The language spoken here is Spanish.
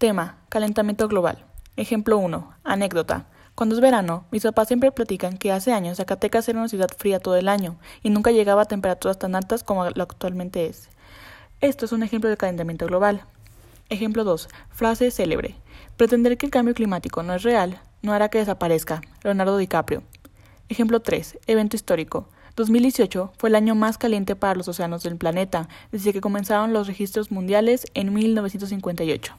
Tema: Calentamiento global. Ejemplo 1. Anécdota. Cuando es verano, mis papás siempre platican que hace años Zacatecas era una ciudad fría todo el año y nunca llegaba a temperaturas tan altas como lo actualmente es. Esto es un ejemplo de calentamiento global. Ejemplo 2. Frase célebre. Pretender que el cambio climático no es real no hará que desaparezca. Leonardo DiCaprio. Ejemplo 3. Evento histórico. 2018 fue el año más caliente para los océanos del planeta, desde que comenzaron los registros mundiales en 1958.